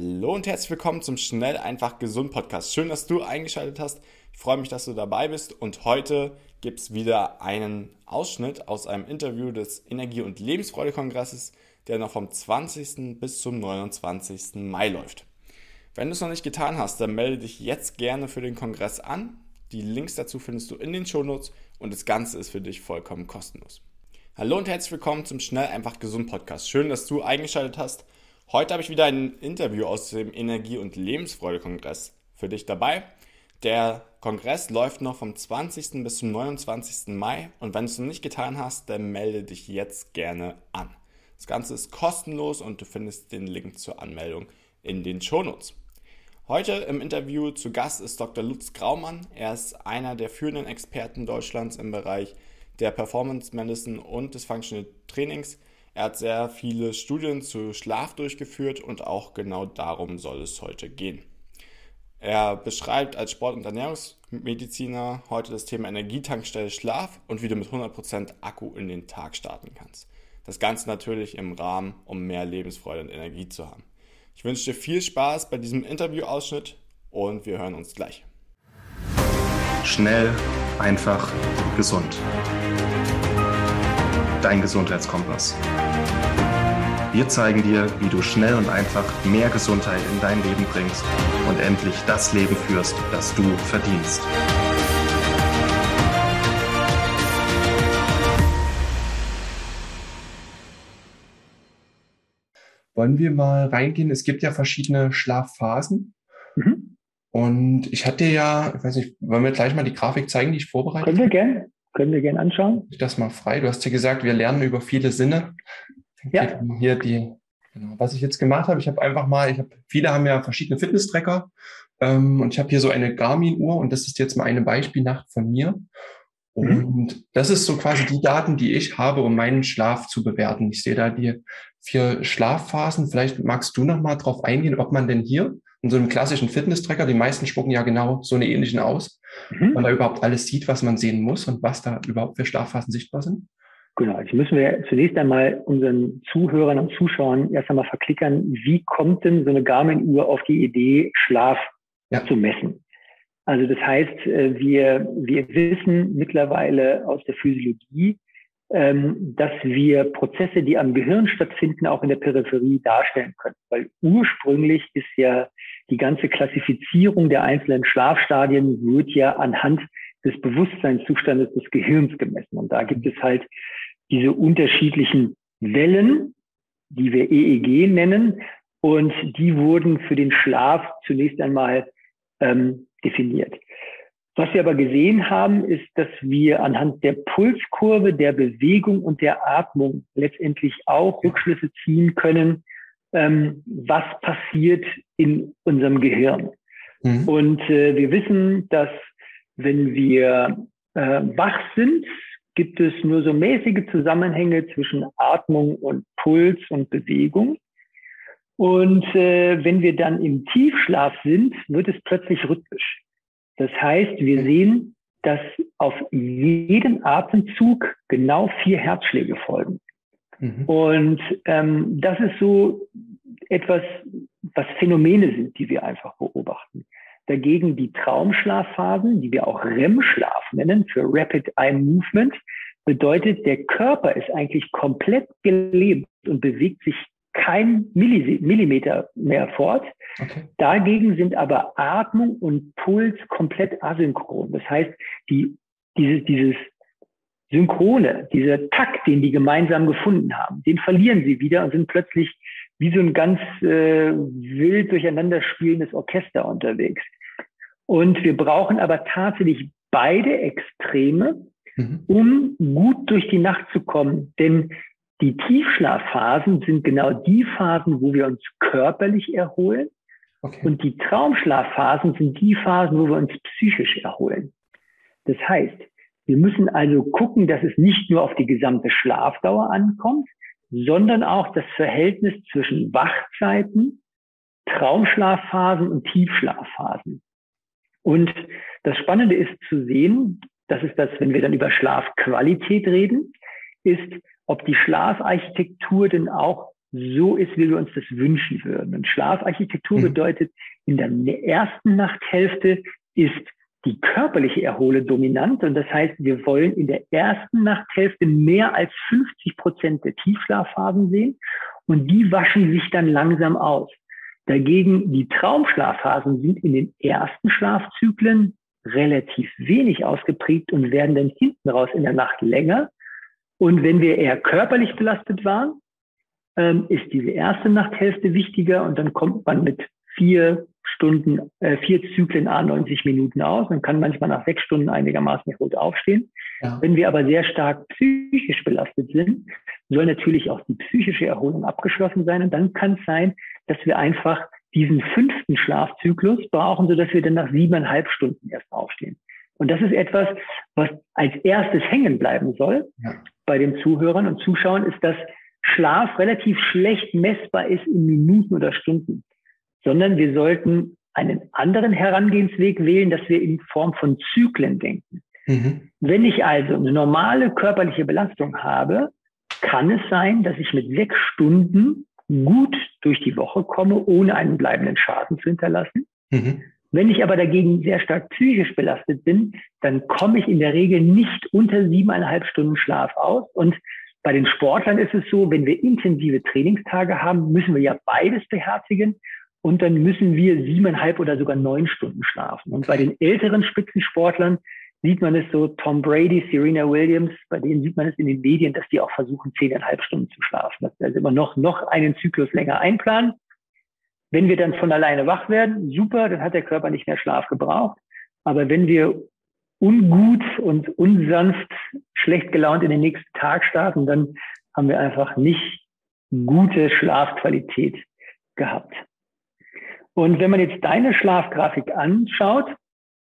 Hallo und herzlich willkommen zum Schnell einfach gesund Podcast. Schön, dass du eingeschaltet hast. Ich freue mich, dass du dabei bist und heute gibt es wieder einen Ausschnitt aus einem Interview des Energie- und Lebensfreude-Kongresses, der noch vom 20. bis zum 29. Mai läuft. Wenn du es noch nicht getan hast, dann melde dich jetzt gerne für den Kongress an. Die Links dazu findest du in den Shownotes und das Ganze ist für dich vollkommen kostenlos. Hallo und herzlich willkommen zum Schnell einfach gesund Podcast. Schön, dass du eingeschaltet hast. Heute habe ich wieder ein Interview aus dem Energie- und Lebensfreude-Kongress für dich dabei. Der Kongress läuft noch vom 20. bis zum 29. Mai und wenn du es noch nicht getan hast, dann melde dich jetzt gerne an. Das Ganze ist kostenlos und du findest den Link zur Anmeldung in den Shownotes. Heute im Interview zu Gast ist Dr. Lutz Graumann. Er ist einer der führenden Experten Deutschlands im Bereich der Performance Medicine und des Functional Trainings. Er hat sehr viele Studien zu Schlaf durchgeführt und auch genau darum soll es heute gehen. Er beschreibt als Sport- und Ernährungsmediziner heute das Thema Energietankstelle Schlaf und wie du mit 100% Akku in den Tag starten kannst. Das Ganze natürlich im Rahmen, um mehr Lebensfreude und Energie zu haben. Ich wünsche dir viel Spaß bei diesem Interviewausschnitt und wir hören uns gleich. Schnell, einfach, gesund dein Gesundheitskompass. Wir zeigen dir, wie du schnell und einfach mehr Gesundheit in dein Leben bringst und endlich das Leben führst, das du verdienst. Wollen wir mal reingehen? Es gibt ja verschiedene Schlafphasen. Mhm. Und ich hatte ja, ich weiß nicht, wollen wir gleich mal die Grafik zeigen, die ich vorbereitet habe? Können wir gerne. Können wir gerne anschauen. Ich das mal frei. Du hast ja gesagt, wir lernen über viele Sinne. Ja. Hier die, genau. Was ich jetzt gemacht habe, ich habe einfach mal, ich habe, viele haben ja verschiedene Fitness-Tracker ähm, und ich habe hier so eine Garmin-Uhr und das ist jetzt mal eine Beispielnacht von mir. Mhm. Und mhm. das ist so quasi die Daten, die ich habe, um meinen Schlaf zu bewerten. Ich sehe da die vier Schlafphasen. Vielleicht magst du noch mal drauf eingehen, ob man denn hier in so einem klassischen Fitness-Tracker, die meisten spucken ja genau so eine ähnlichen aus, mhm. man da überhaupt alles sieht, was man sehen muss und was da überhaupt für Schlafphasen sichtbar sind? Genau, jetzt müssen wir zunächst einmal unseren Zuhörern und Zuschauern erst einmal verklickern, wie kommt denn so eine Garmin-Uhr auf die Idee, Schlaf ja. zu messen? Also das heißt, äh, wir, wir wissen mittlerweile aus der Physiologie, ähm, dass wir Prozesse, die am Gehirn stattfinden, auch in der Peripherie darstellen können. Weil ursprünglich ist ja die ganze Klassifizierung der einzelnen Schlafstadien wird ja anhand des Bewusstseinszustandes des Gehirns gemessen. Und da gibt es halt diese unterschiedlichen Wellen, die wir EEG nennen. Und die wurden für den Schlaf zunächst einmal ähm, definiert. Was wir aber gesehen haben, ist, dass wir anhand der Pulskurve, der Bewegung und der Atmung letztendlich auch Rückschlüsse ziehen können, ähm, was passiert in unserem Gehirn. Mhm. Und äh, wir wissen, dass wenn wir äh, wach sind, gibt es nur so mäßige Zusammenhänge zwischen Atmung und Puls und Bewegung. Und äh, wenn wir dann im Tiefschlaf sind, wird es plötzlich rhythmisch. Das heißt, wir sehen, dass auf jeden Atemzug genau vier Herzschläge folgen. Mhm. Und ähm, das ist so etwas, was Phänomene sind, die wir einfach beobachten. Dagegen die Traumschlafphasen, die wir auch REM-Schlaf nennen, für Rapid Eye Movement, bedeutet, der Körper ist eigentlich komplett gelebt und bewegt sich kein Millimeter mehr fort. Okay. Dagegen sind aber Atmung und Puls komplett asynchron. Das heißt, die, dieses, dieses Synchrone, dieser Takt, den die gemeinsam gefunden haben, den verlieren sie wieder und sind plötzlich wie so ein ganz äh, wild durcheinander spielendes Orchester unterwegs. Und wir brauchen aber tatsächlich beide Extreme, mhm. um gut durch die Nacht zu kommen. Denn die Tiefschlafphasen sind genau die Phasen, wo wir uns körperlich erholen. Okay. Und die Traumschlafphasen sind die Phasen, wo wir uns psychisch erholen. Das heißt, wir müssen also gucken, dass es nicht nur auf die gesamte Schlafdauer ankommt, sondern auch das Verhältnis zwischen Wachzeiten, Traumschlafphasen und Tiefschlafphasen. Und das Spannende ist zu sehen, das ist das, wenn wir dann über Schlafqualität reden, ist, ob die Schlafarchitektur denn auch so ist, wie wir uns das wünschen würden. Und Schlafarchitektur mhm. bedeutet, in der ersten Nachthälfte ist die körperliche Erhole dominant. Und das heißt, wir wollen in der ersten Nachthälfte mehr als 50 Prozent der Tiefschlafphasen sehen. Und die waschen sich dann langsam aus. Dagegen die Traumschlafphasen sind in den ersten Schlafzyklen relativ wenig ausgeprägt und werden dann hinten raus in der Nacht länger. Und wenn wir eher körperlich belastet waren, ähm, ist diese erste Nachthälfte wichtiger und dann kommt man mit vier Stunden, äh, vier Zyklen a 90 Minuten aus und kann manchmal nach sechs Stunden einigermaßen gut aufstehen. Ja. Wenn wir aber sehr stark psychisch belastet sind, soll natürlich auch die psychische Erholung abgeschlossen sein und dann kann es sein, dass wir einfach diesen fünften Schlafzyklus brauchen, sodass wir dann nach siebeneinhalb Stunden erst aufstehen. Und das ist etwas, was als erstes hängen bleiben soll ja. bei den Zuhörern und Zuschauern, ist, dass Schlaf relativ schlecht messbar ist in Minuten oder Stunden, sondern wir sollten einen anderen Herangehensweg wählen, dass wir in Form von Zyklen denken. Mhm. Wenn ich also eine normale körperliche Belastung habe, kann es sein, dass ich mit sechs Stunden gut durch die Woche komme, ohne einen bleibenden Schaden zu hinterlassen. Mhm. Wenn ich aber dagegen sehr stark psychisch belastet bin, dann komme ich in der Regel nicht unter siebeneinhalb Stunden Schlaf aus. Und bei den Sportlern ist es so, wenn wir intensive Trainingstage haben, müssen wir ja beides beherzigen. Und dann müssen wir siebeneinhalb oder sogar neun Stunden schlafen. Und bei den älteren Spitzensportlern sieht man es so, Tom Brady, Serena Williams, bei denen sieht man es in den Medien, dass die auch versuchen, zehneinhalb Stunden zu schlafen. Das ist also immer noch, noch einen Zyklus länger einplanen. Wenn wir dann von alleine wach werden, super, dann hat der Körper nicht mehr Schlaf gebraucht. Aber wenn wir ungut und unsanft, schlecht gelaunt in den nächsten Tag starten, dann haben wir einfach nicht gute Schlafqualität gehabt. Und wenn man jetzt deine Schlafgrafik anschaut,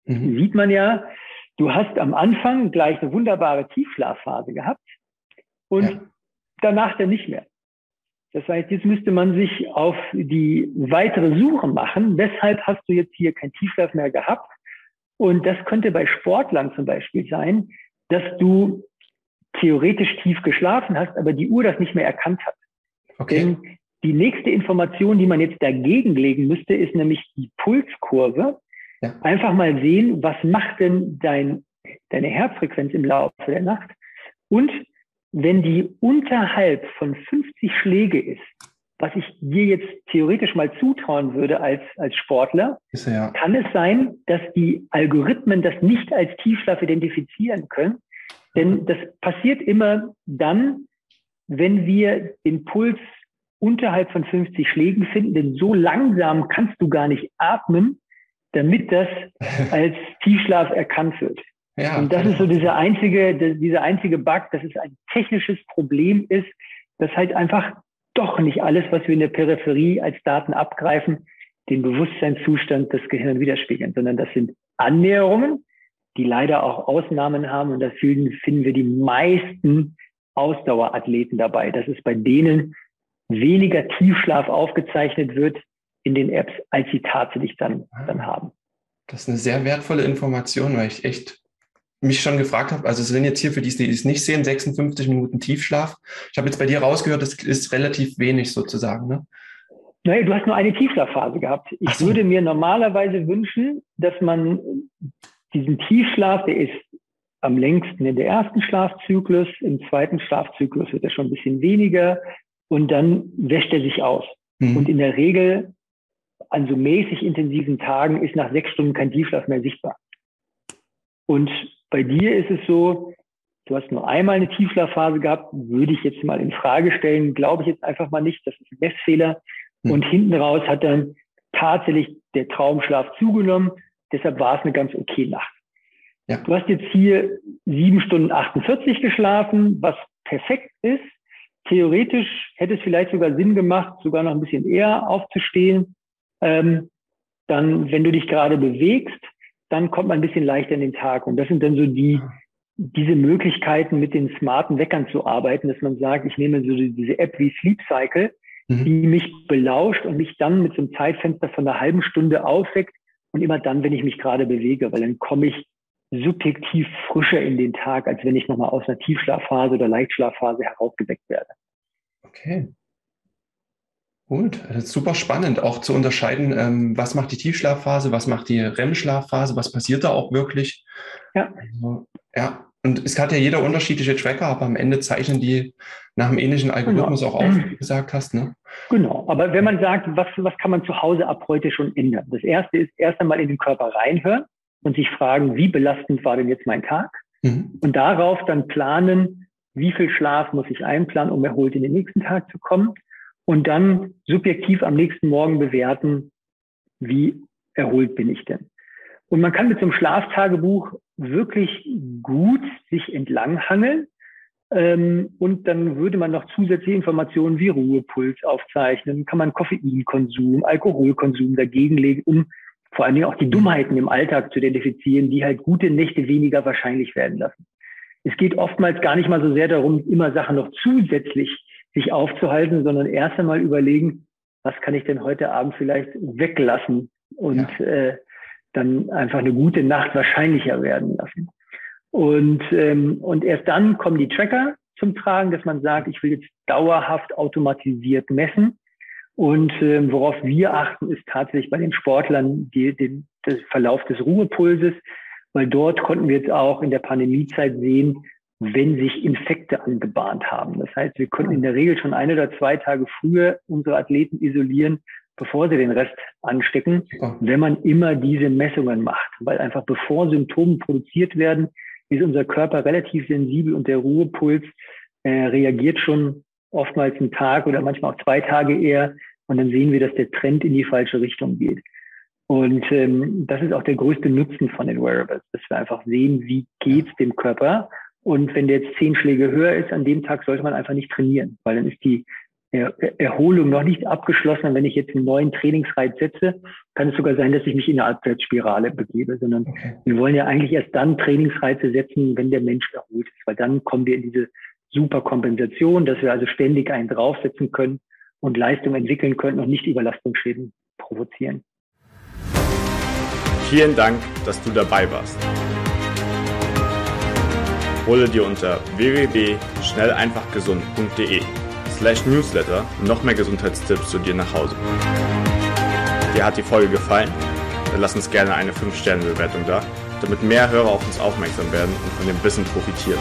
mhm. sieht man ja, du hast am Anfang gleich eine wunderbare Tiefschlafphase gehabt und ja. danach dann nicht mehr. Das heißt, jetzt müsste man sich auf die weitere Suche machen. Weshalb hast du jetzt hier kein Tiefschlaf mehr gehabt? Und das könnte bei Sportlern zum Beispiel sein, dass du theoretisch tief geschlafen hast, aber die Uhr das nicht mehr erkannt hat. Okay. Denn die nächste Information, die man jetzt dagegen legen müsste, ist nämlich die Pulskurve. Ja. Einfach mal sehen, was macht denn dein, deine Herzfrequenz im Laufe der Nacht? Und wenn die unterhalb von 50 Schläge ist, was ich dir jetzt theoretisch mal zutrauen würde als, als Sportler, ja. kann es sein, dass die Algorithmen das nicht als Tiefschlaf identifizieren können. Denn das passiert immer dann, wenn wir den Puls unterhalb von 50 Schlägen finden, denn so langsam kannst du gar nicht atmen, damit das als Tiefschlaf erkannt wird. Ja, und das ist so dieser einzige, dieser einzige Bug, dass es ein technisches Problem ist, dass halt einfach doch nicht alles, was wir in der Peripherie als Daten abgreifen, den Bewusstseinszustand des Gehirns widerspiegeln, sondern das sind Annäherungen, die leider auch Ausnahmen haben. Und da finden, finden wir die meisten Ausdauerathleten dabei, dass es bei denen weniger Tiefschlaf aufgezeichnet wird in den Apps, als sie tatsächlich dann, dann haben. Das ist eine sehr wertvolle Information, weil ich echt mich schon gefragt habe, also es sind jetzt hier für die, die es nicht sehen, 56 Minuten Tiefschlaf. Ich habe jetzt bei dir rausgehört, das ist relativ wenig sozusagen, ne? Naja, du hast nur eine Tiefschlafphase gehabt. Ich so. würde mir normalerweise wünschen, dass man diesen Tiefschlaf, der ist am längsten in der ersten Schlafzyklus, im zweiten Schlafzyklus wird er schon ein bisschen weniger und dann wäscht er sich aus. Mhm. Und in der Regel an so mäßig intensiven Tagen ist nach sechs Stunden kein Tiefschlaf mehr sichtbar. Und bei dir ist es so, du hast nur einmal eine Tiefschlafphase gehabt, würde ich jetzt mal in Frage stellen, glaube ich jetzt einfach mal nicht, das ist ein Messfehler. Hm. Und hinten raus hat dann tatsächlich der Traumschlaf zugenommen. Deshalb war es eine ganz okay Nacht. Ja. Du hast jetzt hier sieben Stunden 48 geschlafen, was perfekt ist. Theoretisch hätte es vielleicht sogar Sinn gemacht, sogar noch ein bisschen eher aufzustehen. Ähm, dann, wenn du dich gerade bewegst, dann kommt man ein bisschen leichter in den Tag. Und das sind dann so die, diese Möglichkeiten, mit den smarten Weckern zu arbeiten, dass man sagt, ich nehme so diese App wie Sleep Cycle, mhm. die mich belauscht und mich dann mit so einem Zeitfenster von einer halben Stunde aufweckt und immer dann, wenn ich mich gerade bewege, weil dann komme ich subjektiv frischer in den Tag, als wenn ich nochmal aus einer Tiefschlafphase oder Leichtschlafphase herausgeweckt werde. Okay. Gut, das ist super spannend, auch zu unterscheiden, ähm, was macht die Tiefschlafphase, was macht die REM-Schlafphase, was passiert da auch wirklich. Ja. Also, ja, und es hat ja jeder unterschiedliche Tracker, aber am Ende zeichnen die nach einem ähnlichen Algorithmus genau. auch auf, wie du gesagt hast. Ne? Genau, aber wenn man sagt, was, was kann man zu Hause ab heute schon ändern? Das erste ist erst einmal in den Körper reinhören und sich fragen, wie belastend war denn jetzt mein Tag? Mhm. Und darauf dann planen, wie viel Schlaf muss ich einplanen, um erholt in den nächsten Tag zu kommen? Und dann subjektiv am nächsten Morgen bewerten, wie erholt bin ich denn? Und man kann mit so einem Schlaftagebuch wirklich gut sich entlanghangeln. Ähm, und dann würde man noch zusätzliche Informationen wie Ruhepuls aufzeichnen, kann man Koffeinkonsum, Alkoholkonsum dagegenlegen, um vor allen Dingen auch die Dummheiten im Alltag zu identifizieren, die halt gute Nächte weniger wahrscheinlich werden lassen. Es geht oftmals gar nicht mal so sehr darum, immer Sachen noch zusätzlich sich aufzuhalten, sondern erst einmal überlegen, was kann ich denn heute Abend vielleicht weglassen und ja. äh, dann einfach eine gute Nacht wahrscheinlicher werden lassen. Und, ähm, und erst dann kommen die Tracker zum Tragen, dass man sagt, ich will jetzt dauerhaft automatisiert messen. Und ähm, worauf wir achten, ist tatsächlich bei den Sportlern die, den, der Verlauf des Ruhepulses, weil dort konnten wir jetzt auch in der Pandemiezeit sehen, wenn sich Infekte angebahnt haben. Das heißt, wir konnten in der Regel schon ein oder zwei Tage früher unsere Athleten isolieren, bevor sie den Rest anstecken, wenn man immer diese Messungen macht. Weil einfach bevor Symptome produziert werden, ist unser Körper relativ sensibel und der Ruhepuls äh, reagiert schon oftmals einen Tag oder manchmal auch zwei Tage eher. Und dann sehen wir, dass der Trend in die falsche Richtung geht. Und ähm, das ist auch der größte Nutzen von den Wearables, dass wir einfach sehen, wie geht's dem Körper. Und wenn der jetzt zehn Schläge höher ist, an dem Tag sollte man einfach nicht trainieren, weil dann ist die er Erholung noch nicht abgeschlossen. Wenn ich jetzt einen neuen Trainingsreiz setze, kann es sogar sein, dass ich mich in eine Abwärtsspirale begebe, sondern okay. wir wollen ja eigentlich erst dann Trainingsreize setzen, wenn der Mensch erholt ist, weil dann kommen wir in diese Superkompensation, dass wir also ständig einen draufsetzen können und Leistung entwickeln können und nicht Überlastungsschäden provozieren. Vielen Dank, dass du dabei warst. Hole dir unter www.schnelleinfachgesund.de slash newsletter noch mehr Gesundheitstipps zu dir nach Hause. Dir hat die Folge gefallen? Dann lass uns gerne eine 5-Sterne-Bewertung da, damit mehr Hörer auf uns aufmerksam werden und von dem Wissen profitieren.